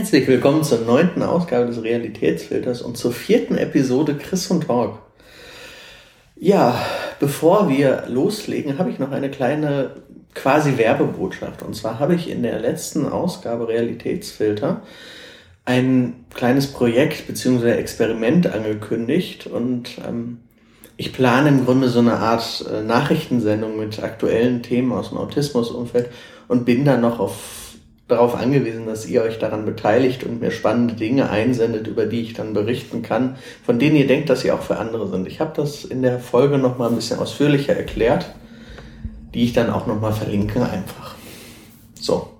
Herzlich willkommen zur neunten Ausgabe des Realitätsfilters und zur vierten Episode Chris und Talk. Ja, bevor wir loslegen, habe ich noch eine kleine quasi Werbebotschaft. Und zwar habe ich in der letzten Ausgabe Realitätsfilter ein kleines Projekt bzw. Experiment angekündigt und ähm, ich plane im Grunde so eine Art äh, Nachrichtensendung mit aktuellen Themen aus dem Autismusumfeld und bin da noch auf darauf angewiesen, dass ihr euch daran beteiligt und mir spannende Dinge einsendet, über die ich dann berichten kann, von denen ihr denkt, dass sie auch für andere sind. Ich habe das in der Folge noch mal ein bisschen ausführlicher erklärt, die ich dann auch noch mal verlinke einfach. So,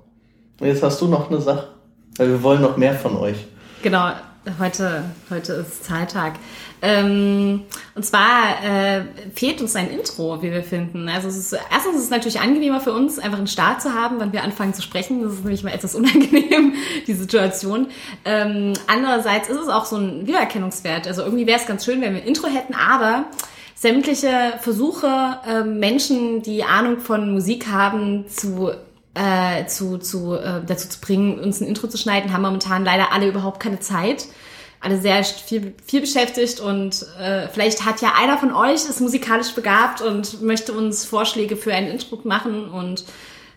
und jetzt hast du noch eine Sache, weil wir wollen noch mehr von euch. Genau, heute, heute ist Zahltag. Ähm, und zwar äh, fehlt uns ein Intro, wie wir finden. Also es ist, erstens ist es natürlich angenehmer für uns, einfach einen Start zu haben, wenn wir anfangen zu sprechen. Das ist nämlich mal etwas unangenehm, die Situation. Ähm, andererseits ist es auch so ein Wiedererkennungswert. Also irgendwie wäre es ganz schön, wenn wir ein Intro hätten, aber sämtliche Versuche, äh, Menschen, die Ahnung von Musik haben, zu äh, zu, zu, äh, dazu zu bringen, uns ein Intro zu schneiden, haben momentan leider alle überhaupt keine Zeit alle sehr viel, viel beschäftigt und äh, vielleicht hat ja einer von euch ist musikalisch begabt und möchte uns Vorschläge für einen Intro machen und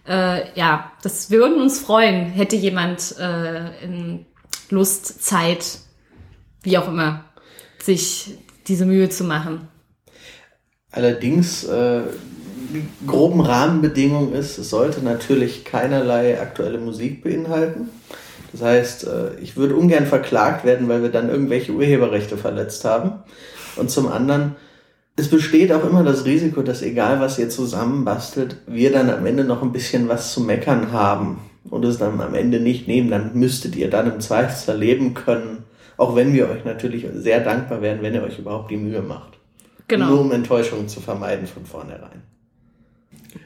äh, ja, das würden uns freuen, hätte jemand äh, in Lust, Zeit, wie auch immer, sich diese Mühe zu machen. Allerdings äh, groben Rahmenbedingung ist, es sollte natürlich keinerlei aktuelle Musik beinhalten. Das heißt, äh, ich würde ungern verklagt werden, weil wir dann irgendwelche Urheberrechte verletzt haben. Und zum anderen, es besteht auch immer das Risiko, dass egal was ihr zusammenbastelt, wir dann am Ende noch ein bisschen was zu meckern haben und es dann am Ende nicht nehmen. Dann müsstet ihr dann im Zweifelsfall leben können, auch wenn wir euch natürlich sehr dankbar wären, wenn ihr euch überhaupt die Mühe macht. Genau. Nur um Enttäuschungen zu vermeiden von vornherein.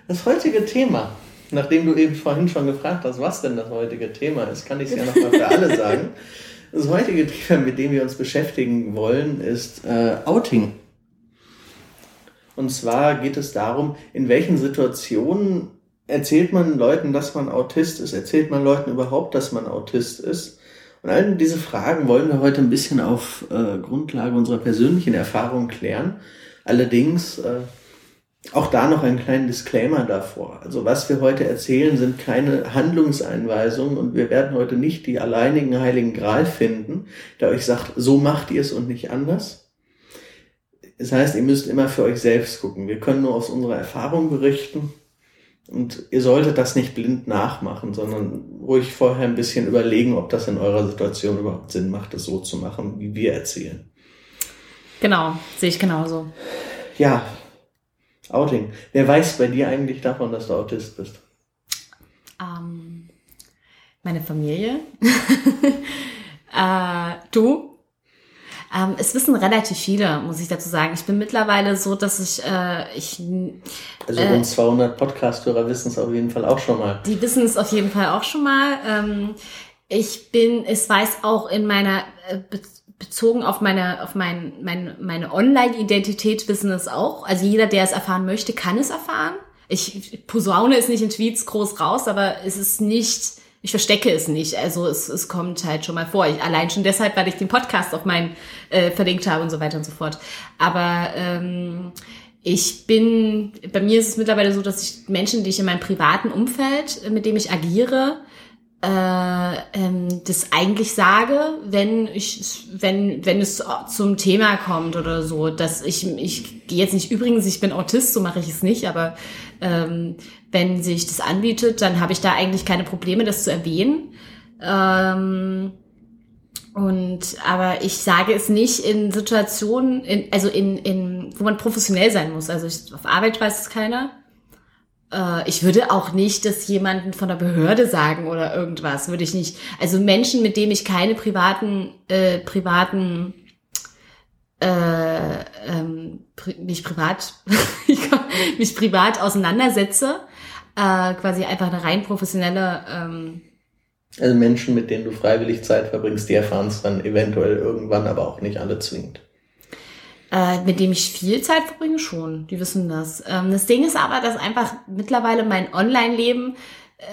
Das heutige Thema nachdem du eben vorhin schon gefragt hast, was denn das heutige Thema ist, kann ich es ja nochmal für alle sagen. Das heutige Thema, mit dem wir uns beschäftigen wollen, ist äh, Outing. Und zwar geht es darum, in welchen Situationen erzählt man Leuten, dass man Autist ist? Erzählt man Leuten überhaupt, dass man Autist ist? Und all diese Fragen wollen wir heute ein bisschen auf äh, Grundlage unserer persönlichen Erfahrung klären. Allerdings äh, auch da noch einen kleinen Disclaimer davor. Also was wir heute erzählen, sind keine Handlungseinweisungen und wir werden heute nicht die alleinigen Heiligen Gral finden, der euch sagt, so macht ihr es und nicht anders. Das heißt, ihr müsst immer für euch selbst gucken. Wir können nur aus unserer Erfahrung berichten und ihr solltet das nicht blind nachmachen, sondern ruhig vorher ein bisschen überlegen, ob das in eurer Situation überhaupt Sinn macht, es so zu machen, wie wir erzählen. Genau, sehe ich genauso. Ja, Outing. Wer weiß bei dir eigentlich davon, dass du Autist bist? Ähm, meine Familie. äh, du. Ähm, es wissen relativ viele, muss ich dazu sagen. Ich bin mittlerweile so, dass ich, äh, ich also rund äh, 200 Podcast-Hörer wissen es auf jeden Fall auch schon mal. Die wissen es auf jeden Fall auch schon mal. Ähm, ich bin, es weiß auch in meiner äh, bezogen auf meine, auf mein, mein, meine Online-Identität wissen es auch. Also jeder, der es erfahren möchte, kann es erfahren. Ich posaune es nicht in Tweets groß raus, aber es ist nicht, ich verstecke es nicht. Also es, es kommt halt schon mal vor. Ich, allein schon deshalb, weil ich den Podcast auf meinen äh, verlinkt habe und so weiter und so fort. Aber ähm, ich bin, bei mir ist es mittlerweile so, dass ich Menschen, die ich in meinem privaten Umfeld, mit dem ich agiere, äh, ähm, das eigentlich sage, wenn ich, wenn, wenn es zum Thema kommt oder so, dass ich, ich gehe jetzt nicht übrigens, ich bin Autist, so mache ich es nicht, aber ähm, wenn sich das anbietet, dann habe ich da eigentlich keine Probleme, das zu erwähnen. Ähm, und aber ich sage es nicht in Situationen, in, also in, in, wo man professionell sein muss. Also ich, auf Arbeit weiß es keiner. Äh, ich würde auch nicht das jemanden von der Behörde sagen oder irgendwas, würde ich nicht. Also Menschen, mit denen ich keine privaten, äh, privaten, äh, ähm, pri mich privat, mich privat auseinandersetze, äh, quasi einfach eine rein professionelle. Ähm, also Menschen, mit denen du freiwillig Zeit verbringst, die erfahren es dann eventuell irgendwann, aber auch nicht alle zwingend. Äh, mit dem ich viel Zeit verbringe, schon. Die wissen das. Ähm, das Ding ist aber, dass einfach mittlerweile mein Online-Leben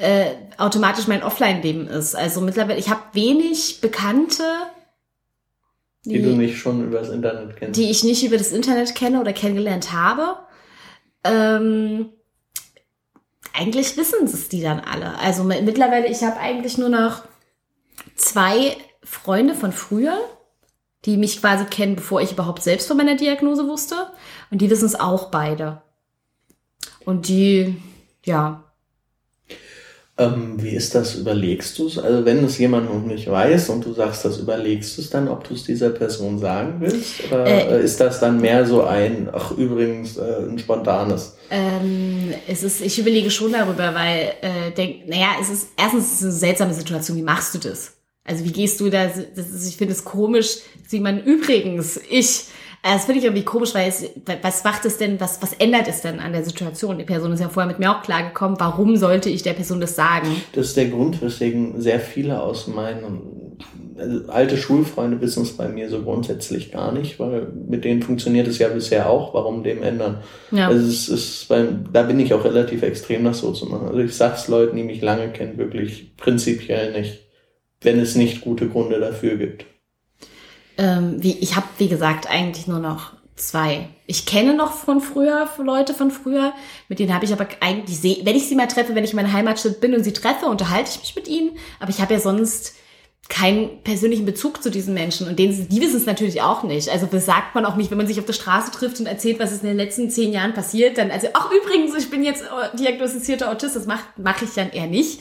äh, automatisch mein Offline-Leben ist. Also mittlerweile, ich habe wenig Bekannte, die, die, du nicht schon über das Internet kennst. Die ich nicht über das Internet kenne oder kennengelernt habe. Ähm, eigentlich wissen es die dann alle. Also mittlerweile, ich habe eigentlich nur noch zwei Freunde von früher, die mich quasi kennen, bevor ich überhaupt selbst von meiner Diagnose wusste. Und die wissen es auch beide. Und die, ja, ähm, wie ist das? Überlegst du es? Also wenn es jemand noch nicht weiß und du sagst das, überlegst du es dann, ob du es dieser Person sagen willst? Oder äh, ist das dann mehr so ein, ach übrigens, äh, ein spontanes? Ähm, es ist, ich überlege schon darüber, weil, äh, denk, naja, es ist erstens ist es eine seltsame Situation. Wie machst du das? Also wie gehst du da? Das ist, ich finde es komisch, sieht man übrigens, ich äh, das finde ich irgendwie komisch, weil es, was macht es denn, was, was ändert es denn an der Situation? Die Person ist ja vorher mit mir auch klargekommen. Warum sollte ich der Person das sagen? Das ist der Grund, weswegen sehr viele aus meinen also alte Schulfreunde wissen es bei mir so grundsätzlich gar nicht, weil mit denen funktioniert es ja bisher auch. Warum dem ändern? Ja. Also es ist beim, da bin ich auch relativ extrem, das so zu machen. Also ich sag's Leuten, die mich lange kennen, wirklich prinzipiell nicht, wenn es nicht gute Gründe dafür gibt. Ähm, wie, ich habe, wie gesagt, eigentlich nur noch zwei. Ich kenne noch von früher Leute von früher, mit denen habe ich aber eigentlich, wenn ich sie mal treffe, wenn ich in meiner Heimatstadt bin und sie treffe, unterhalte ich mich mit ihnen. Aber ich habe ja sonst keinen persönlichen Bezug zu diesen Menschen und denen, die wissen es natürlich auch nicht. Also das sagt man auch nicht, wenn man sich auf der Straße trifft und erzählt, was ist in den letzten zehn Jahren passiert, dann also ach übrigens, ich bin jetzt diagnostizierter Autist, das mache mach ich dann eher nicht.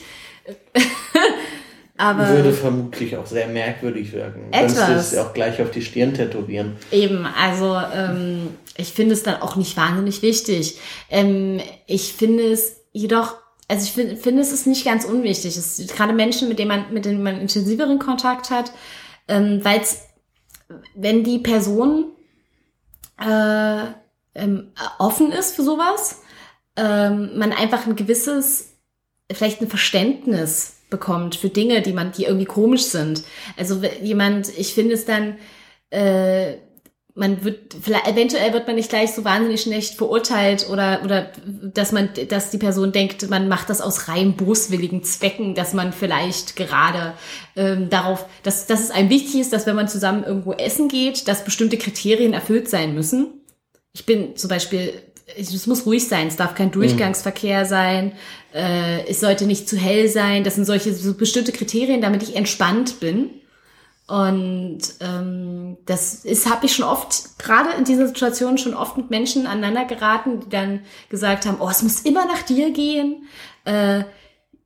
Aber Würde vermutlich auch sehr merkwürdig wirken. Etwas. Du es auch gleich auf die Stirn tätowieren. Eben, also ähm, ich finde es dann auch nicht wahnsinnig wichtig. Ähm, ich finde es jedoch, also ich finde, finde es ist nicht ganz unwichtig. Es gerade Menschen, mit denen man, mit denen man intensiveren Kontakt hat, ähm, weil wenn die Person äh, ähm, offen ist für sowas, ähm, man einfach ein gewisses, vielleicht ein Verständnis bekommt für Dinge, die man, die irgendwie komisch sind. Also jemand, ich finde es dann, äh, man wird, vielleicht, eventuell wird man nicht gleich so wahnsinnig schlecht verurteilt oder, oder, dass man, dass die Person denkt, man macht das aus rein boswilligen Zwecken, dass man vielleicht gerade ähm, darauf, dass, dass es einem wichtig ist, dass wenn man zusammen irgendwo essen geht, dass bestimmte Kriterien erfüllt sein müssen. Ich bin zum Beispiel es muss ruhig sein, es darf kein Durchgangsverkehr sein, äh, es sollte nicht zu hell sein. Das sind solche so bestimmte Kriterien, damit ich entspannt bin. Und ähm, das ist, habe ich schon oft, gerade in dieser Situation schon oft mit Menschen aneinander geraten, die dann gesagt haben, oh, es muss immer nach dir gehen. Äh,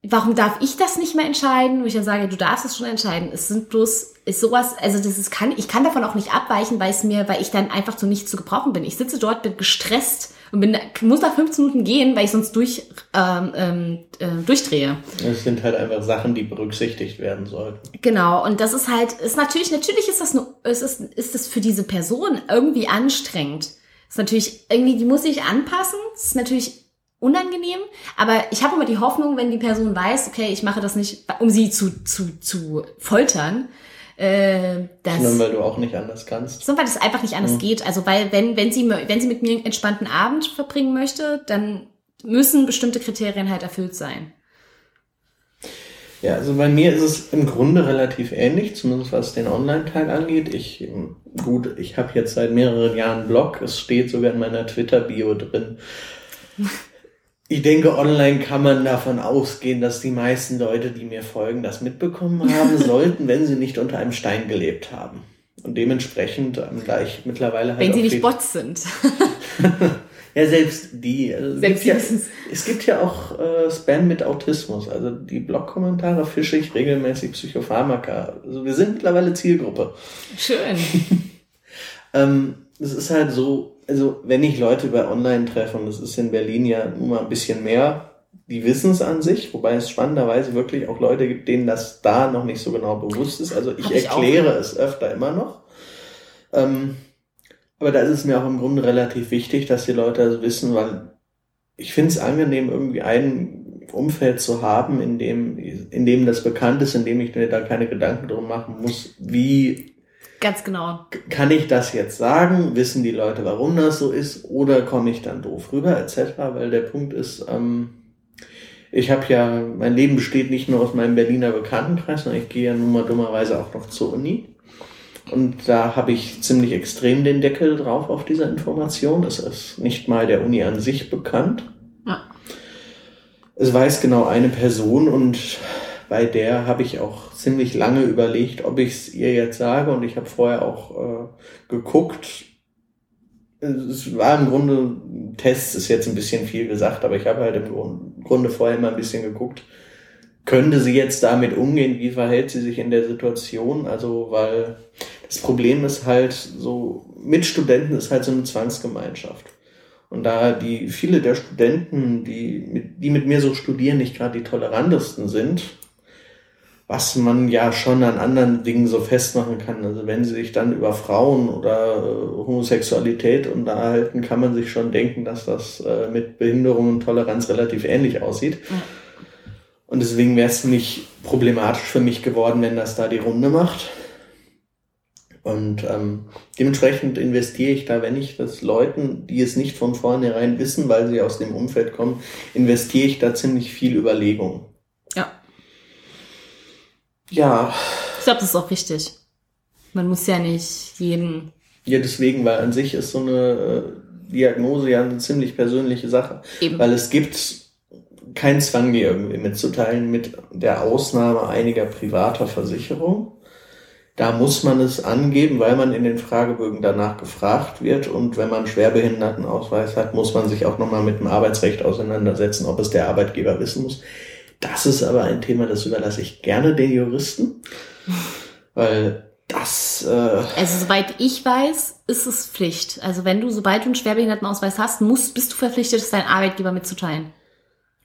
warum darf ich das nicht mehr entscheiden? Wo ich dann sage, du darfst es schon entscheiden. Es sind bloß, ist sowas, also das ist, kann, ich kann davon auch nicht abweichen, weil es mir, weil ich dann einfach zu nichts zu gebrauchen bin. Ich sitze dort, bin gestresst und bin, muss nach 15 Minuten gehen, weil ich sonst durch, ähm, ähm, äh, durchdrehe. Es sind halt einfach Sachen, die berücksichtigt werden sollten. Genau. Und das ist halt, ist natürlich, natürlich ist das nur, ist es, ist das für diese Person irgendwie anstrengend. Ist natürlich irgendwie, die muss sich anpassen. Ist natürlich unangenehm, aber ich habe immer die Hoffnung, wenn die Person weiß, okay, ich mache das nicht, um sie zu, zu, zu foltern, äh, das, Sondern weil du auch nicht anders kannst. Sondern weil es einfach nicht anders mhm. geht. Also weil wenn, wenn sie, wenn sie mit mir einen entspannten Abend verbringen möchte, dann müssen bestimmte Kriterien halt erfüllt sein. Ja, also bei mir ist es im Grunde relativ ähnlich, zumindest was den Online-Teil angeht. Ich, gut, ich habe jetzt seit mehreren Jahren einen Blog, es steht sogar in meiner Twitter-Bio drin. Ich denke, online kann man davon ausgehen, dass die meisten Leute, die mir folgen, das mitbekommen haben sollten, wenn sie nicht unter einem Stein gelebt haben. Und dementsprechend, ähm, da ich mittlerweile halt. Wenn sie nicht Bots sind. ja, selbst die. Also selbst es, gibt ja, es gibt ja auch äh, Spam mit Autismus. Also die Blog-Kommentare fische ich regelmäßig Psychopharmaka. Also wir sind mittlerweile Zielgruppe. Schön. ähm, es ist halt so, also wenn ich Leute über online treffe, und das ist in Berlin ja nun mal ein bisschen mehr, die wissen es an sich, wobei es spannenderweise wirklich auch Leute gibt, denen das da noch nicht so genau bewusst ist. Also ich, ich erkläre auch. es öfter immer noch. Ähm, aber da ist es mir auch im Grunde relativ wichtig, dass die Leute also wissen, weil ich finde es angenehm, irgendwie ein Umfeld zu haben, in dem, in dem das bekannt ist, in dem ich mir da keine Gedanken drum machen muss, wie Ganz genau. Kann ich das jetzt sagen? Wissen die Leute, warum das so ist? Oder komme ich dann doof rüber, etc.? Weil der Punkt ist, ähm, ich habe ja, mein Leben besteht nicht nur aus meinem Berliner Bekanntenkreis, sondern ich gehe ja nun mal dummerweise auch noch zur Uni. Und da habe ich ziemlich extrem den Deckel drauf auf diese Information. Das ist nicht mal der Uni an sich bekannt. Ja. Es weiß genau eine Person und bei der habe ich auch ziemlich lange überlegt, ob ich es ihr jetzt sage. Und ich habe vorher auch äh, geguckt. Es war im Grunde, Tests ist jetzt ein bisschen viel gesagt, aber ich habe halt im Grunde vorher immer ein bisschen geguckt, könnte sie jetzt damit umgehen? Wie verhält sie sich in der Situation? Also, weil das Problem ist halt so, mit Studenten ist halt so eine Zwangsgemeinschaft. Und da die viele der Studenten, die mit, die mit mir so studieren, nicht gerade die tolerantesten sind, was man ja schon an anderen Dingen so festmachen kann. Also wenn sie sich dann über Frauen oder äh, Homosexualität unterhalten, kann man sich schon denken, dass das äh, mit Behinderung und Toleranz relativ ähnlich aussieht. Ja. Und deswegen wäre es nicht problematisch für mich geworden, wenn das da die Runde macht. Und ähm, dementsprechend investiere ich da, wenn ich das Leuten, die es nicht von vornherein wissen, weil sie aus dem Umfeld kommen, investiere ich da ziemlich viel Überlegung. Ja. Ja. Ich glaube, das ist auch wichtig. Man muss ja nicht jeden. Ja, deswegen, weil an sich ist so eine äh, Diagnose ja eine ziemlich persönliche Sache. Eben. Weil es gibt kein Zwang, die irgendwie mitzuteilen, mit der Ausnahme einiger privater Versicherungen. Da muss man es angeben, weil man in den Fragebögen danach gefragt wird. Und wenn man Schwerbehindertenausweis hat, muss man sich auch nochmal mit dem Arbeitsrecht auseinandersetzen, ob es der Arbeitgeber wissen muss. Das ist aber ein Thema, das überlasse ich gerne den Juristen, weil das. Äh also soweit ich weiß, ist es Pflicht. Also wenn du, sobald du einen Schwerbehindertenausweis hast, musst, bist du verpflichtet, es deinem Arbeitgeber mitzuteilen.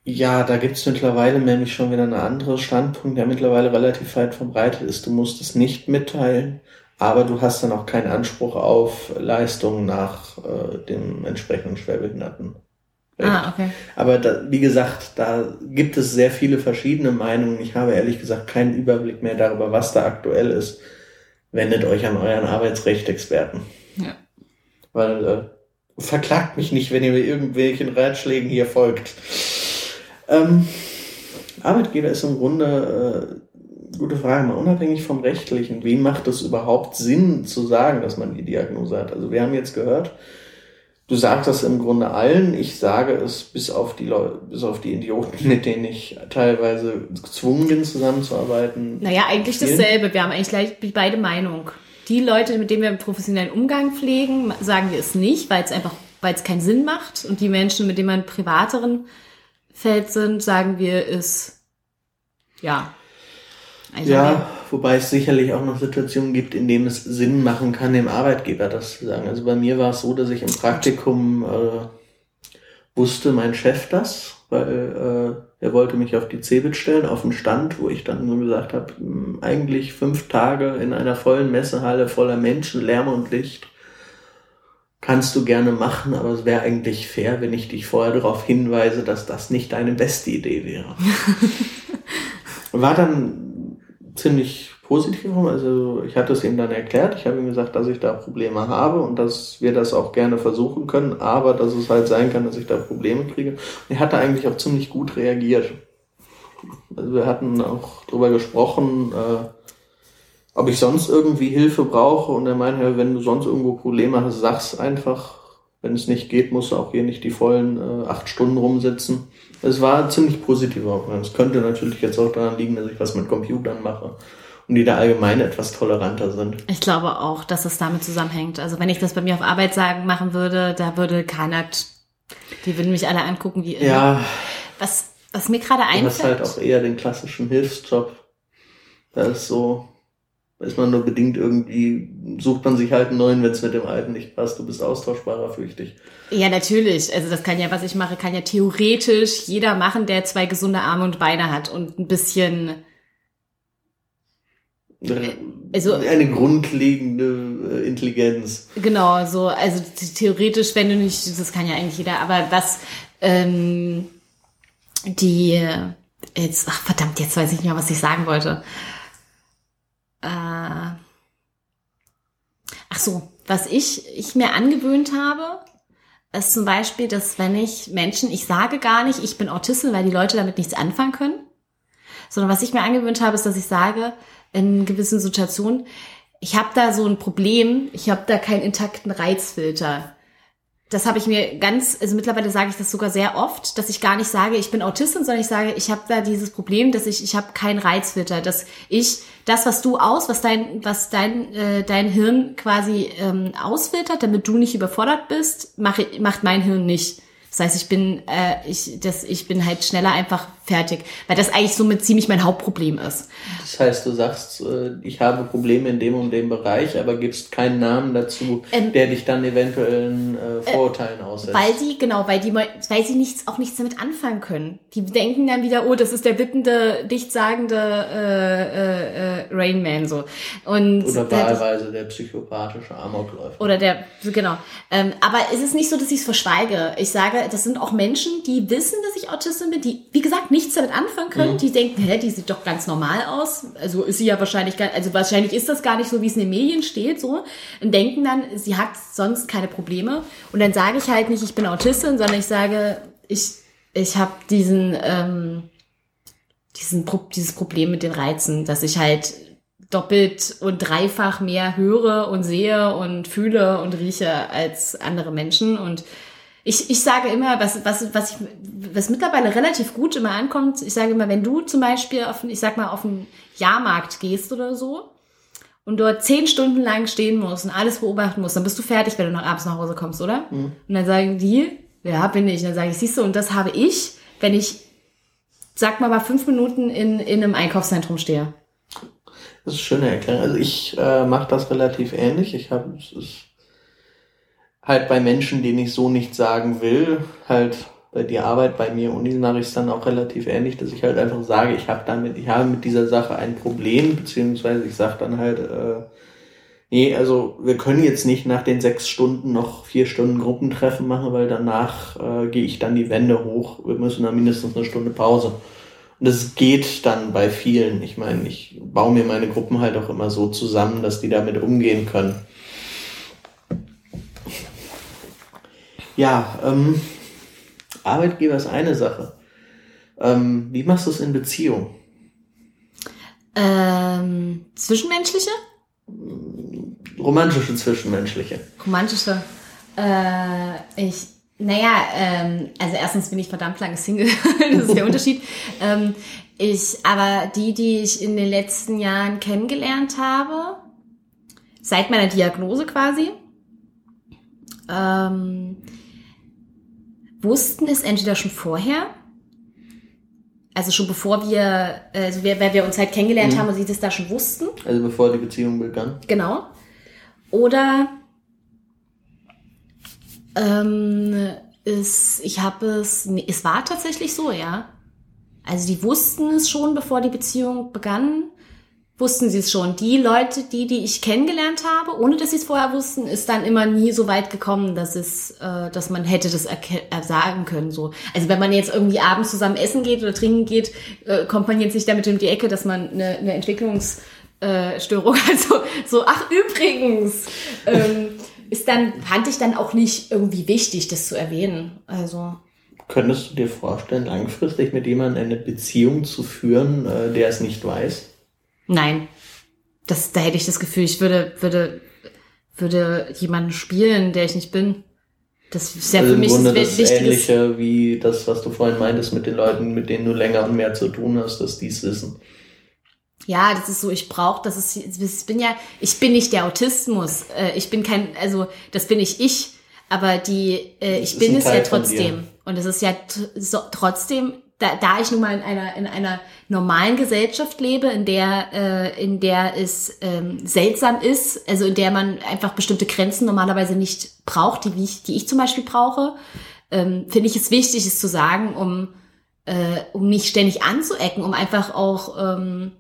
Ja, da gibt's mittlerweile nämlich schon wieder einen anderen Standpunkt, der mittlerweile relativ weit verbreitet ist. Du musst es nicht mitteilen, aber du hast dann auch keinen Anspruch auf Leistungen nach äh, dem entsprechenden Schwerbehinderten. Ah, okay. Aber da, wie gesagt, da gibt es sehr viele verschiedene Meinungen. Ich habe ehrlich gesagt keinen Überblick mehr darüber, was da aktuell ist. Wendet euch an euren Arbeitsrechtexperten. Ja. Weil äh, verklagt mich nicht, wenn ihr mir irgendwelchen Ratschlägen hier folgt. Ähm, Arbeitgeber ist im Grunde, äh, gute Frage, mal unabhängig vom Rechtlichen. Wem macht es überhaupt Sinn zu sagen, dass man die Diagnose hat? Also wir haben jetzt gehört, du sagst das im Grunde allen. Ich sage es bis auf die Leute, bis auf die Idioten, mit denen ich teilweise gezwungen bin, zusammenzuarbeiten. Naja, eigentlich dasselbe. Wir haben eigentlich gleich beide Meinung. Die Leute, mit denen wir einen professionellen Umgang pflegen, sagen wir es nicht, weil es einfach, weil es keinen Sinn macht. Und die Menschen, mit denen man privateren Feld sind, sagen wir, ist ja. Also ja, wobei es sicherlich auch noch Situationen gibt, in denen es Sinn machen kann, dem Arbeitgeber das zu sagen. Also bei mir war es so, dass ich im Praktikum äh, wusste mein Chef das, weil äh, er wollte mich auf die Cebit stellen, auf den Stand, wo ich dann nur gesagt habe, hm, eigentlich fünf Tage in einer vollen Messehalle voller Menschen, Lärm und Licht kannst du gerne machen, aber es wäre eigentlich fair, wenn ich dich vorher darauf hinweise, dass das nicht deine beste Idee wäre. War dann ziemlich positiv, also ich hatte es ihm dann erklärt, ich habe ihm gesagt, dass ich da Probleme habe und dass wir das auch gerne versuchen können, aber dass es halt sein kann, dass ich da Probleme kriege. Und er hatte eigentlich auch ziemlich gut reagiert. Also wir hatten auch drüber gesprochen, äh, ob ich sonst irgendwie Hilfe brauche und er meinte, wenn du sonst irgendwo Probleme hast, sag's einfach. Wenn es nicht geht, musst du auch hier nicht die vollen äh, acht Stunden rumsitzen. Es war ziemlich positiv. Es könnte natürlich jetzt auch daran liegen, dass ich was mit Computern mache und die da allgemein etwas toleranter sind. Ich glaube auch, dass es damit zusammenhängt. Also wenn ich das bei mir auf Arbeit sagen machen würde, da würde keiner, die würden mich alle angucken wie immer. Ja. Was, was mir gerade einfällt. Du hast halt auch eher den klassischen Hilfsjob. Da ist so, ist man nur bedingt irgendwie, sucht man sich halt einen neuen, wenn es mit dem alten nicht passt. Du bist austauschbarer, fürchte ich. Ja, natürlich. Also das kann ja, was ich mache, kann ja theoretisch jeder machen, der zwei gesunde Arme und Beine hat und ein bisschen also eine grundlegende äh, Intelligenz. Genau, so also theoretisch, wenn du nicht, das kann ja eigentlich jeder, aber was ähm, die jetzt, ach verdammt, jetzt weiß ich nicht mehr, was ich sagen wollte. Ach so, was ich, ich mir angewöhnt habe, ist zum Beispiel, dass wenn ich Menschen, ich sage gar nicht, ich bin Autistin, weil die Leute damit nichts anfangen können, sondern was ich mir angewöhnt habe, ist, dass ich sage, in gewissen Situationen, ich habe da so ein Problem, ich habe da keinen intakten Reizfilter das habe ich mir ganz, also mittlerweile sage ich das sogar sehr oft, dass ich gar nicht sage, ich bin Autistin, sondern ich sage, ich habe da dieses Problem, dass ich, ich habe keinen Reizfilter, dass ich das, was du aus, was dein, was dein, äh, dein Hirn quasi ähm, ausfiltert, damit du nicht überfordert bist, mache, macht mein Hirn nicht. Das heißt, ich bin, äh, ich, das, ich bin halt schneller einfach fertig, weil das eigentlich somit ziemlich mein Hauptproblem ist. Das heißt, du sagst, äh, ich habe Probleme in dem und dem Bereich, aber gibst keinen Namen dazu, ähm, der dich dann eventuellen äh, Vorurteilen äh, aussetzt. Weil sie, genau, weil die, weil sie nichts, auch nichts damit anfangen können. Die denken dann wieder, oh, das ist der bittende, nichtsagende äh, äh, äh, Rainman so. Und oder wahlweise der psychopathische Amokläufer. Oder der, genau. Ähm, aber es ist nicht so, dass ich es verschweige. Ich sage, das sind auch Menschen, die wissen, dass ich Autistin bin, die, wie gesagt, nichts damit anfangen können. Mhm. Die denken, hä, die sieht doch ganz normal aus. Also ist sie ja wahrscheinlich, also wahrscheinlich ist das gar nicht so, wie es in den Medien steht, so. Und denken dann, sie hat sonst keine Probleme. Und dann sage ich halt nicht, ich bin Autistin, sondern ich sage, ich, ich habe diesen, ähm, diesen, dieses Problem mit den Reizen, dass ich halt doppelt und dreifach mehr höre und sehe und fühle und rieche als andere Menschen und ich, ich sage immer, was, was, was, ich, was mittlerweile relativ gut immer ankommt, ich sage immer, wenn du zum Beispiel auf, ich sag mal, auf einen Jahrmarkt gehst oder so und dort zehn Stunden lang stehen musst und alles beobachten musst, dann bist du fertig, wenn du noch abends nach Hause kommst, oder? Mhm. Und dann sagen die, ja, bin ich. Und dann sage ich, siehst du, und das habe ich, wenn ich, sag mal, mal fünf Minuten in, in einem Einkaufszentrum stehe. Das ist eine schöne Erklärung. Also ich äh, mache das relativ ähnlich. Ich habe, es ist halt bei Menschen, denen ich so nicht sagen will, halt bei die Arbeit bei mir und mache ich es dann auch relativ ähnlich, dass ich halt einfach sage, ich habe damit, ich habe mit dieser Sache ein Problem, beziehungsweise ich sage dann halt, äh, nee, also wir können jetzt nicht nach den sechs Stunden noch vier Stunden Gruppentreffen machen, weil danach äh, gehe ich dann die Wände hoch. Wir müssen dann mindestens eine Stunde Pause. Und das geht dann bei vielen. Ich meine, ich baue mir meine Gruppen halt auch immer so zusammen, dass die damit umgehen können. Ja, ähm, Arbeitgeber ist eine Sache. Ähm, wie machst du es in Beziehung? Ähm, zwischenmenschliche? Romantische zwischenmenschliche. Romantische. Äh, ich, naja, ähm, also erstens bin ich verdammt lange Single, das ist der Unterschied. Ähm, ich, aber die, die ich in den letzten Jahren kennengelernt habe, seit meiner Diagnose quasi, ähm, wussten es entweder schon vorher, also schon bevor wir, also wir, weil wir uns halt kennengelernt mhm. haben und sie das da schon wussten. Also bevor die Beziehung begann. Genau. Oder ähm, ist, ich habe es, nee, es war tatsächlich so, ja. Also die wussten es schon, bevor die Beziehung begann wussten sie es schon. Die Leute, die, die ich kennengelernt habe, ohne dass sie es vorher wussten, ist dann immer nie so weit gekommen, dass es, äh, dass man hätte das äh, sagen können. So, also wenn man jetzt irgendwie abends zusammen essen geht oder trinken geht, äh, kommt man jetzt nicht damit um die Ecke, dass man eine, eine Entwicklungsstörung, also so, ach übrigens, ähm, ist dann fand ich dann auch nicht irgendwie wichtig, das zu erwähnen. Also Könntest du dir vorstellen, langfristig mit jemandem eine Beziehung zu führen, äh, der es nicht weiß? Nein. Das, da hätte ich das Gefühl, ich würde, würde, würde jemanden spielen, der ich nicht bin. Das ist ja also für mich Grunde das, das Ähnliche wie das, was du vorhin meintest mit den Leuten, mit denen du länger und mehr zu tun hast, dass die es wissen. Ja, das ist so, ich brauche, das ist, ich bin ja, ich bin nicht der Autismus. Äh, ich bin kein, also das bin ich ich, aber die, äh, ich bin es ja trotzdem. Und es ist ja trotzdem da, da ich nun mal in einer, in einer normalen Gesellschaft lebe, in der, äh, in der es ähm, seltsam ist, also in der man einfach bestimmte Grenzen normalerweise nicht braucht, die ich, die ich zum Beispiel brauche, ähm, finde ich es wichtig, es zu sagen, um, äh, um nicht ständig anzuecken, um einfach auch ähm,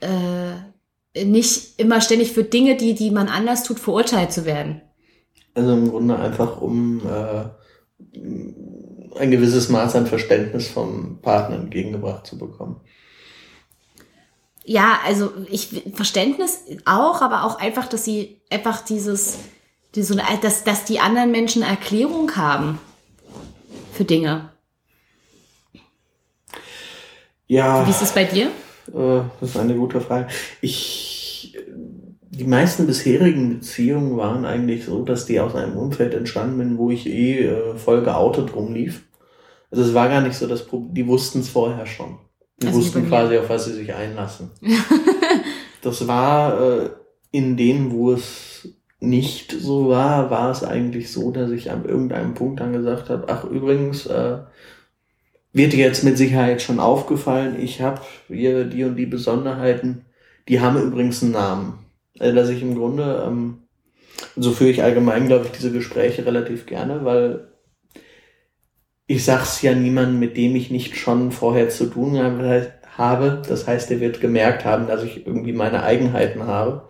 äh, nicht immer ständig für Dinge, die, die man anders tut, verurteilt zu werden. Also im Grunde einfach um äh, ein gewisses Maß an Verständnis vom Partner entgegengebracht zu bekommen. Ja, also ich Verständnis auch, aber auch einfach, dass sie einfach dieses Die so eine, dass, dass die anderen Menschen Erklärung haben für Dinge. Ja. Wie ist es bei dir? Äh, das ist eine gute Frage. Ich, die meisten bisherigen Beziehungen waren eigentlich so, dass die aus einem Umfeld entstanden sind, wo ich eh äh, voll geoutet rumlief. Also es war gar nicht so, dass die wussten es vorher schon. Die also wussten quasi, auf was sie sich einlassen. das war äh, in denen, wo es nicht so war, war es eigentlich so, dass ich an irgendeinem Punkt dann gesagt habe, ach übrigens, äh, wird dir jetzt mit Sicherheit schon aufgefallen, ich habe hier die und die Besonderheiten, die haben übrigens einen Namen. Also dass ich im Grunde, ähm, so führe ich allgemein, glaube ich, diese Gespräche relativ gerne, weil ich sag's ja niemandem, mit dem ich nicht schon vorher zu tun habe. Das heißt, er wird gemerkt haben, dass ich irgendwie meine Eigenheiten habe.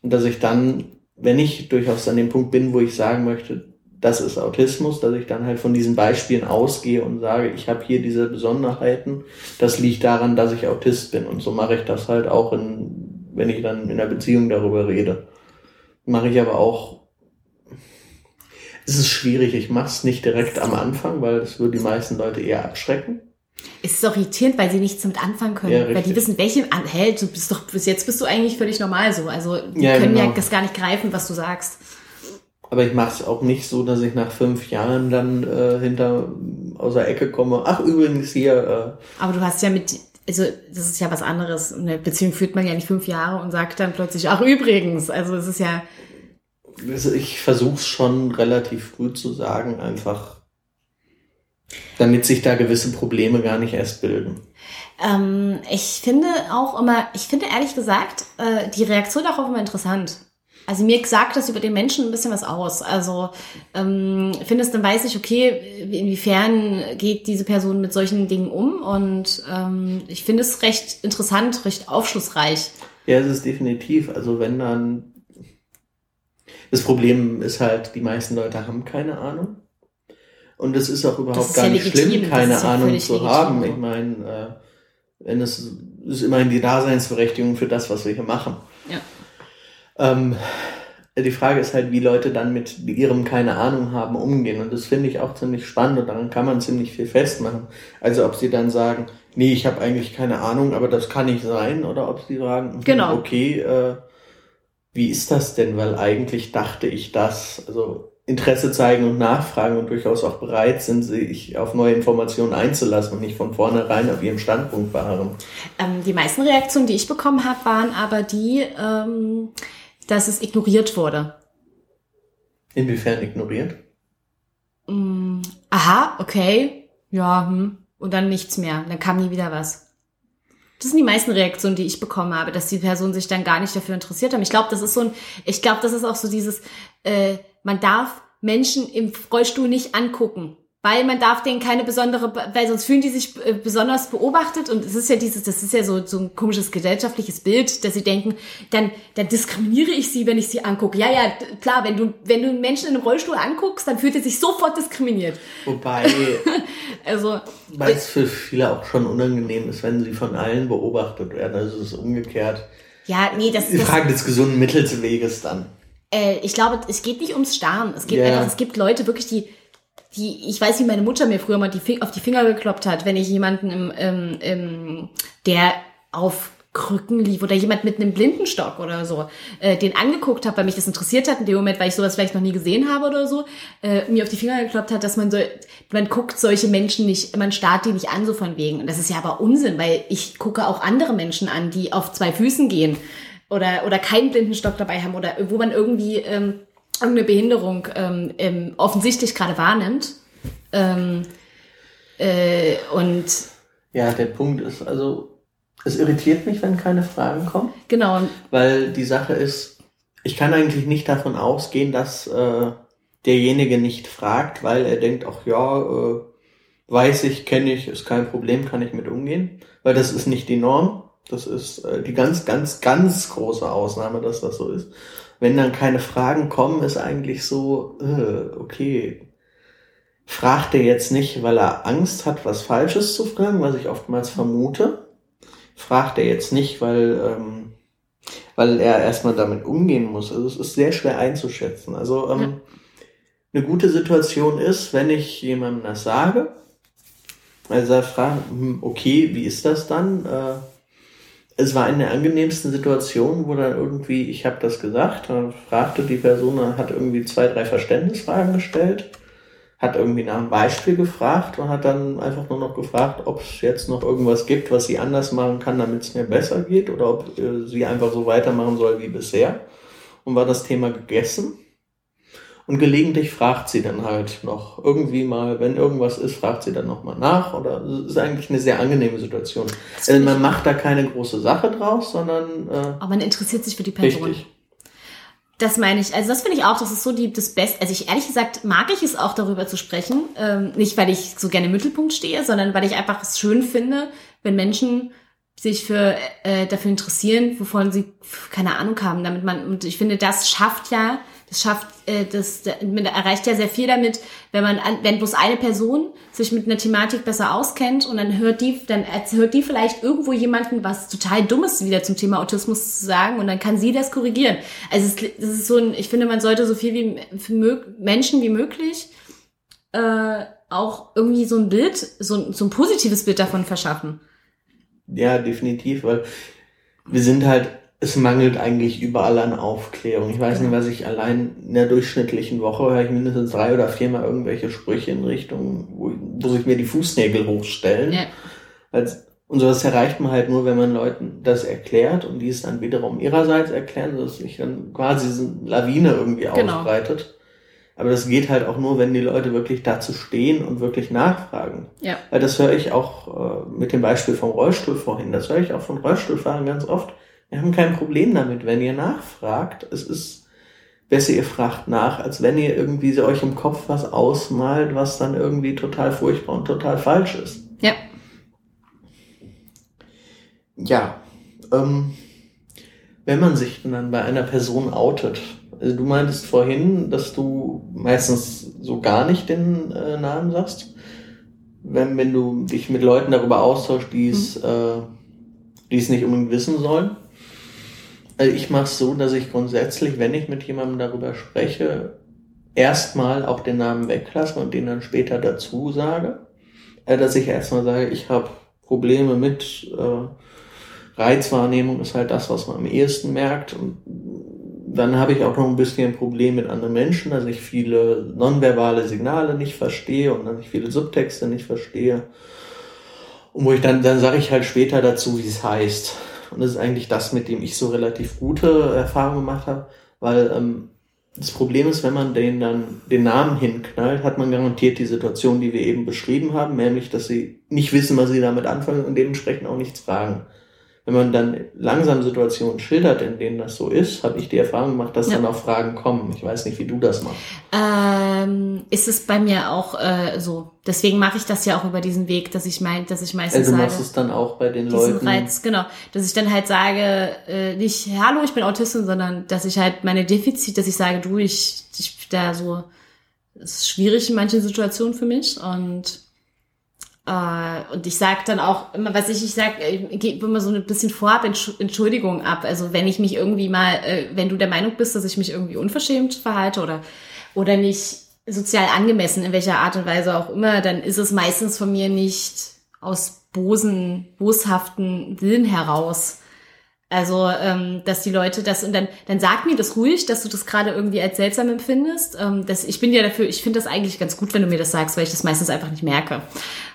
Und dass ich dann, wenn ich durchaus an dem Punkt bin, wo ich sagen möchte, das ist Autismus, dass ich dann halt von diesen Beispielen ausgehe und sage, ich habe hier diese Besonderheiten, das liegt daran, dass ich Autist bin. Und so mache ich das halt auch, in, wenn ich dann in der Beziehung darüber rede. Mache ich aber auch es ist schwierig, ich mache es nicht direkt am Anfang, weil das würde die meisten Leute eher abschrecken. Es ist auch irritierend, weil sie nichts damit anfangen können. Ja, weil die wissen, welche, hey, du bist doch, bis jetzt bist du eigentlich völlig normal so. Also, die ja, können genau. ja das gar nicht greifen, was du sagst. Aber ich mache es auch nicht so, dass ich nach fünf Jahren dann äh, hinter aus der Ecke komme. Ach, übrigens hier. Äh, Aber du hast ja mit, also das ist ja was anderes. Eine Beziehung führt man ja nicht fünf Jahre und sagt dann plötzlich, ach übrigens. Also es ist ja. Also ich versuche es schon relativ früh zu sagen, einfach damit sich da gewisse Probleme gar nicht erst bilden. Ähm, ich finde auch immer, ich finde ehrlich gesagt, äh, die Reaktion darauf immer interessant. Also mir sagt das über den Menschen ein bisschen was aus. Also ähm, findest dann weiß ich, okay, inwiefern geht diese Person mit solchen Dingen um und ähm, ich finde es recht interessant, recht aufschlussreich. Ja, es ist definitiv. Also wenn dann das Problem ist halt, die meisten Leute haben keine Ahnung. Und es ist auch überhaupt ist gar ja nicht legitim. schlimm, keine ja Ahnung zu legitim. haben. Ich meine, äh, wenn es ist immerhin die Daseinsberechtigung für das, was wir hier machen. Ja. Ähm, die Frage ist halt, wie Leute dann mit ihrem keine Ahnung haben umgehen. Und das finde ich auch ziemlich spannend und daran kann man ziemlich viel festmachen. Also ob sie dann sagen, nee, ich habe eigentlich keine Ahnung, aber das kann nicht sein, oder ob sie sagen, genau. okay, äh, wie ist das denn? Weil eigentlich dachte ich das. Also Interesse zeigen und nachfragen und durchaus auch bereit sind, sich auf neue Informationen einzulassen und nicht von vornherein auf ihrem Standpunkt beharren. Ähm, die meisten Reaktionen, die ich bekommen habe, waren aber die, ähm, dass es ignoriert wurde. Inwiefern ignoriert? Mm, aha, okay, ja, hm. und dann nichts mehr. Dann kam nie wieder was. Das sind die meisten Reaktionen, die ich bekommen habe, dass die Person sich dann gar nicht dafür interessiert haben. Ich glaube, das ist so ein, ich glaube, das ist auch so dieses, äh, man darf Menschen im Rollstuhl nicht angucken weil man darf denen keine besondere, weil sonst fühlen die sich äh, besonders beobachtet und es ist ja dieses, das ist ja so, so ein komisches gesellschaftliches Bild, dass sie denken, dann, dann diskriminiere ich sie, wenn ich sie angucke. Ja, ja, klar, wenn du, wenn du einen Menschen in einem Rollstuhl anguckst, dann fühlt er sich sofort diskriminiert. Wobei, also, weil es für viele auch schon unangenehm ist, wenn sie von allen beobachtet werden, also es ist umgekehrt. Ja, nee, das ist. Die Frage des gesunden Mittelsweges dann. Äh, ich glaube, es geht nicht ums Starren. Es geht yeah. einfach, es gibt Leute wirklich, die, die, ich weiß, wie meine Mutter mir früher mal die, auf die Finger gekloppt hat, wenn ich jemanden im, im, im der auf Krücken lief oder jemand mit einem Blindenstock oder so, äh, den angeguckt habe, weil mich das interessiert hat in dem Moment, weil ich sowas vielleicht noch nie gesehen habe oder so, äh, mir auf die Finger gekloppt hat, dass man so, man guckt solche Menschen nicht, man starrt die nicht an so von wegen. Und das ist ja aber Unsinn, weil ich gucke auch andere Menschen an, die auf zwei Füßen gehen oder, oder keinen Blindenstock dabei haben oder wo man irgendwie ähm, irgendeine Behinderung ähm, ähm, offensichtlich gerade wahrnimmt. Ähm, äh, und ja, der Punkt ist, also es irritiert mich, wenn keine Fragen kommen. Genau. Weil die Sache ist, ich kann eigentlich nicht davon ausgehen, dass äh, derjenige nicht fragt, weil er denkt, ach ja, äh, weiß ich, kenne ich, ist kein Problem, kann ich mit umgehen. Weil das ist nicht die Norm. Das ist äh, die ganz, ganz, ganz große Ausnahme, dass das so ist wenn dann keine Fragen kommen, ist eigentlich so, äh, okay, fragt er jetzt nicht, weil er Angst hat, was Falsches zu fragen, was ich oftmals vermute. Fragt er jetzt nicht, weil, ähm, weil er erstmal damit umgehen muss. Also es ist sehr schwer einzuschätzen. Also ähm, ja. eine gute Situation ist, wenn ich jemandem das sage, also er fragt, hm, okay, wie ist das dann? Äh, es war eine der angenehmsten Situationen, wo dann irgendwie, ich habe das gesagt, dann fragte die Person, hat irgendwie zwei, drei Verständnisfragen gestellt, hat irgendwie nach einem Beispiel gefragt und hat dann einfach nur noch gefragt, ob es jetzt noch irgendwas gibt, was sie anders machen kann, damit es mir besser geht oder ob äh, sie einfach so weitermachen soll wie bisher. Und war das Thema gegessen. Und gelegentlich fragt sie dann halt noch irgendwie mal, wenn irgendwas ist, fragt sie dann nochmal nach. Oder es ist eigentlich eine sehr angenehme Situation. Also man macht da keine große Sache draus, sondern. Äh, Aber man interessiert sich für die Person. Richtig. Das meine ich. Also das finde ich auch, das ist so die, das Beste. Also ich ehrlich gesagt mag ich es auch darüber zu sprechen. Ähm, nicht, weil ich so gerne im Mittelpunkt stehe, sondern weil ich einfach es schön finde, wenn Menschen sich für äh, dafür interessieren, wovon sie keine Ahnung haben. Damit man und ich finde, das schafft ja das schafft, äh, das, das erreicht ja sehr viel damit, wenn man, wenn bloß eine Person sich mit einer Thematik besser auskennt und dann hört die, dann hört die vielleicht irgendwo jemanden was total Dummes wieder zum Thema Autismus zu sagen und dann kann sie das korrigieren. Also es, das ist so ein, ich finde, man sollte so viel wie Menschen wie möglich äh, auch irgendwie so ein Bild, so, so ein positives Bild davon verschaffen. Ja, definitiv, weil wir sind halt es mangelt eigentlich überall an Aufklärung. Ich weiß nicht, was ich allein in der durchschnittlichen Woche höre ich mindestens drei oder viermal irgendwelche Sprüche in Richtung, wo, wo sich mir die Fußnägel hochstellen. Ja. Als, und sowas erreicht man halt nur, wenn man Leuten das erklärt und die es dann wiederum ihrerseits erklären, dass sich dann quasi diese Lawine irgendwie genau. ausbreitet. Aber das geht halt auch nur, wenn die Leute wirklich dazu stehen und wirklich nachfragen. Ja. Weil das höre ich auch äh, mit dem Beispiel vom Rollstuhl vorhin. Das höre ich auch von Rollstuhlfahrern ganz oft wir haben kein Problem damit, wenn ihr nachfragt. Es ist besser, ihr fragt nach, als wenn ihr irgendwie euch im Kopf was ausmalt, was dann irgendwie total furchtbar und total falsch ist. Ja. Ja. Ähm, wenn man sich dann bei einer Person outet, also du meintest vorhin, dass du meistens so gar nicht den äh, Namen sagst, wenn, wenn du dich mit Leuten darüber austauschst, die es, mhm. äh, die es nicht unbedingt wissen sollen. Also ich mache es so, dass ich grundsätzlich, wenn ich mit jemandem darüber spreche, erstmal auch den Namen weglasse und den dann später dazu sage. Äh, dass ich erstmal sage, ich habe Probleme mit äh, Reizwahrnehmung ist halt das, was man am ehesten merkt. Und dann habe ich auch noch ein bisschen ein Problem mit anderen Menschen, dass ich viele nonverbale Signale nicht verstehe und dass ich viele Subtexte nicht verstehe. Und wo ich dann, dann sage ich halt später dazu, wie es heißt. Und das ist eigentlich das, mit dem ich so relativ gute Erfahrungen gemacht habe, weil ähm, das Problem ist, wenn man den dann den Namen hinknallt, hat man garantiert die Situation, die wir eben beschrieben haben, nämlich, dass sie nicht wissen, was sie damit anfangen und dementsprechend auch nichts fragen wenn man dann langsam Situationen schildert, in denen das so ist, habe ich die Erfahrung gemacht, dass ja. dann auch Fragen kommen. Ich weiß nicht, wie du das machst. Ähm, ist es bei mir auch äh, so. Deswegen mache ich das ja auch über diesen Weg, dass ich mein, dass ich meistens also du machst sage, es dann auch bei den Leuten. Reiz, genau, dass ich dann halt sage, äh, nicht Hallo, ich bin Autistin, sondern dass ich halt meine Defizite, dass ich sage, du, ich, ich da so, es ist schwierig in manchen Situationen für mich und äh, und ich sage dann auch immer, was ich, ich sage, ich gebe immer so ein bisschen vorab Entschuldigung ab. Also wenn ich mich irgendwie mal, äh, wenn du der Meinung bist, dass ich mich irgendwie unverschämt verhalte oder, oder nicht sozial angemessen, in welcher Art und Weise auch immer, dann ist es meistens von mir nicht aus bosen, boshaften Willen heraus. Also, ähm, dass die Leute das und dann, dann sag mir das ruhig, dass du das gerade irgendwie als seltsam empfindest. Ähm, das, ich bin ja dafür, ich finde das eigentlich ganz gut, wenn du mir das sagst, weil ich das meistens einfach nicht merke.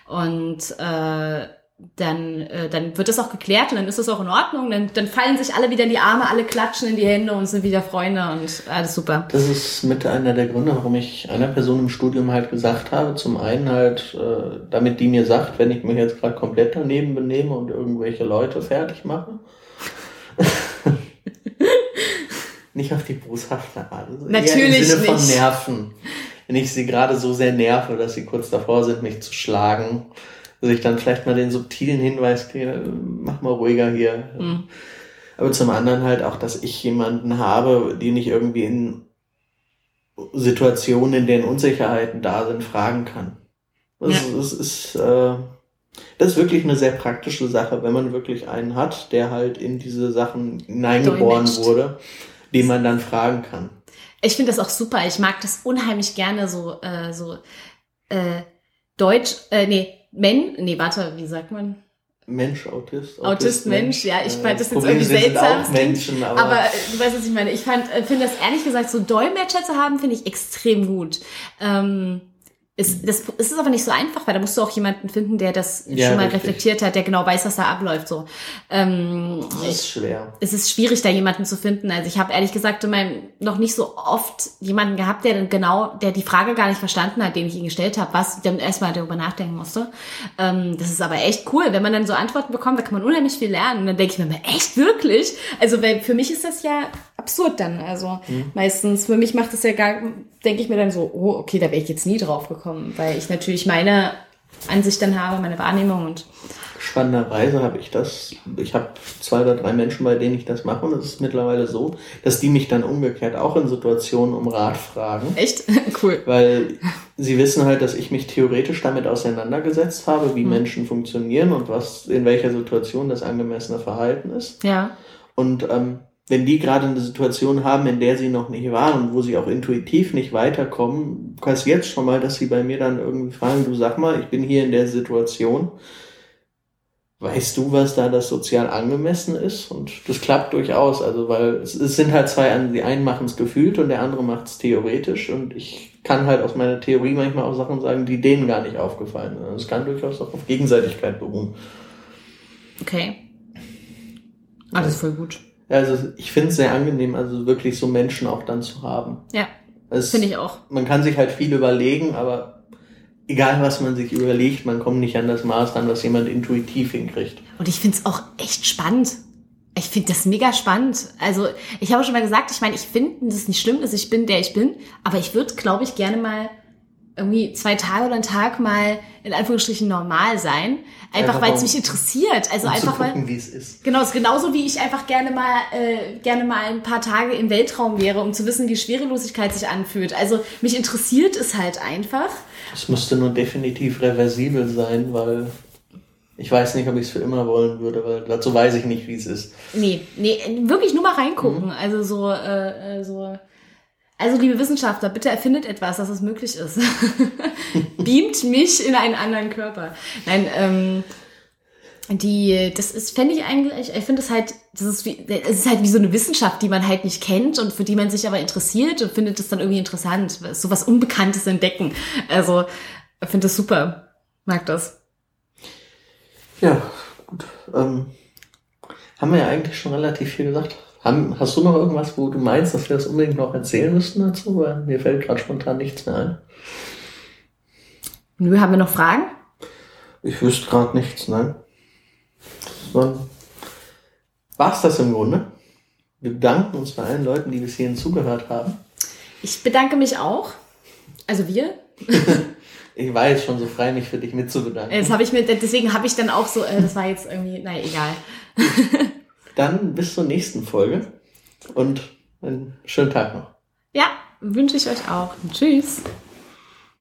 Und äh, dann, äh, dann wird das auch geklärt und dann ist das auch in Ordnung. Dann, dann fallen sich alle wieder in die Arme, alle klatschen in die Hände und sind wieder Freunde und alles super. Das ist mit einer der Gründe, warum ich einer Person im Studium halt gesagt habe, zum einen halt, äh, damit die mir sagt, wenn ich mich jetzt gerade komplett daneben benehme und irgendwelche Leute fertig mache. nicht auf die boshafte Art. Natürlich Im Sinne von nicht. Nerven wenn ich sie gerade so sehr nerve, dass sie kurz davor sind, mich zu schlagen, dass ich dann vielleicht mal den subtilen Hinweis kriege, mach mal ruhiger hier. Mhm. Aber zum anderen halt auch, dass ich jemanden habe, den ich irgendwie in Situationen, in denen Unsicherheiten da sind, fragen kann. Das, ja. ist, ist äh, Das ist wirklich eine sehr praktische Sache, wenn man wirklich einen hat, der halt in diese Sachen hineingeboren wurde, den man dann fragen kann. Ich finde das auch super. Ich mag das unheimlich gerne so, äh, so äh, Deutsch, äh, nee, Men, nee, warte, wie sagt man? Mensch, Autist. Autist, Mensch, ja, ich fand das jetzt Problem irgendwie seltsam. auch Menschen, aber, Aber äh, du weißt, was ich meine. Ich fand, äh, finde das ehrlich gesagt, so Dolmetscher zu haben, finde ich extrem gut. Ähm, ist, das es ist aber nicht so einfach, weil da musst du auch jemanden finden, der das Ja, schon mal richtig. reflektiert hat, der genau weiß, was da abläuft. So. Ähm, das ist schwer. es ist schwierig, da jemanden zu finden. Also ich habe ehrlich gesagt in meinem noch nicht so oft jemanden gehabt, der dann genau, der die Frage gar nicht verstanden hat, den ich ihn gestellt habe, was dann erstmal darüber nachdenken musste. Ähm, das ist aber echt cool, wenn man dann so Antworten bekommt, da kann man unheimlich viel lernen. Und dann denke ich mir echt wirklich? Also weil für mich ist das ja absurd dann. Also meistens für mich macht es ja gar, denke ich mir dann so, oh okay, da wäre ich jetzt nie drauf gekommen, weil ich natürlich meine Ansicht dann habe, meine Wahrnehmung und Spannenderweise habe ich das, ich habe zwei oder drei Menschen, bei denen ich das mache und es ist mittlerweile so, dass die mich dann umgekehrt auch in Situationen um Rat fragen, echt cool. weil sie wissen halt, dass ich mich theoretisch damit auseinandergesetzt habe, Mhm. wie Menschen funktionieren und was in welcher Situation das angemessene Verhalten ist. Ja. Und ähm, wenn die gerade eine Situation haben, in der sie noch nicht waren, wo sie auch intuitiv nicht weiterkommen, passiert schon mal, dass sie bei mir dann irgendwie fragen, du sag mal, ich bin hier in der Situation. Weißt du, was da das sozial angemessen ist? Und das klappt durchaus, also weil es, es sind halt zwei, die einen machen es gefühlt und der andere macht es theoretisch und ich kann halt aus meiner Theorie manchmal auch Sachen sagen, die denen gar nicht aufgefallen sind. Es kann durchaus auch auf Gegenseitigkeit beruhen. Okay. Ist voll gut. Also ich finde es sehr angenehm, also wirklich so Menschen auch dann zu haben. Ja, finde ich auch. Man kann sich halt viel überlegen, aber egal was man sich überlegt, man kommt nicht an das Maß ran, was jemand intuitiv hinkriegt. Und ich finde es auch echt spannend. Ich finde das mega spannend. Also, ich habe schon mal gesagt, ich meine, ich finde, dass es nicht schlimm ist, ich bin der ich bin, aber ich würde, glaube ich, gerne mal irgendwie zwei Tage oder einen Tag mal in Anführungsstrichen normal sein. Einfach, Einfach weil es mich interessiert. Also Um einfach zu weil. gucken, wie es ist. Genau, ist genauso wie ich einfach gerne mal, äh, gerne mal ein paar Tage im Weltraum wäre, um zu wissen, wie Schwerelosigkeit sich anfühlt. Also mich interessiert es halt einfach. Es müsste nur definitiv reversibel sein, weil ich weiß nicht, ob ich es für immer wollen würde, weil dazu weiß ich nicht, wie es ist. Nee, nee, wirklich nur mal Mhm. reingucken. Also so, äh, äh, so. Also liebe Wissenschaftler, bitte erfindet etwas, dass es möglich ist. Beamt mich in einen anderen Körper. Nein, ähm, die, das ist, fände ich eigentlich, ich finde es halt, das ist wie, es ist halt wie so eine Wissenschaft, die man halt nicht kennt und für die man sich aber interessiert und findet es dann irgendwie interessant, so was Unbekanntes entdecken. Also, ich finde das super. Mag das. Ja, gut. Ähm, haben wir ja eigentlich schon relativ viel gesagt. Haben, hast du noch irgendwas, wo du meinst, dass wir das unbedingt noch erzählen müssten dazu? Weil mir fällt gerade spontan nichts mehr ein. Nö, haben wir noch Fragen? Ich wüsste gerade nichts, nein. Dann war's das im Grunde. Wir bedanken uns bei allen Leuten, die bis hierhin zugehört haben. Ich bedanke mich auch. Also wir, Ich war jetzt schon so frei, mich für dich mitzubedanken. Das habe ich mir, deswegen habe ich dann auch so, äh, das war jetzt irgendwie, naja, egal. Dann bis zur nächsten Folge und einen schönen Tag noch. Ja, wünsche ich euch auch. Tschüss.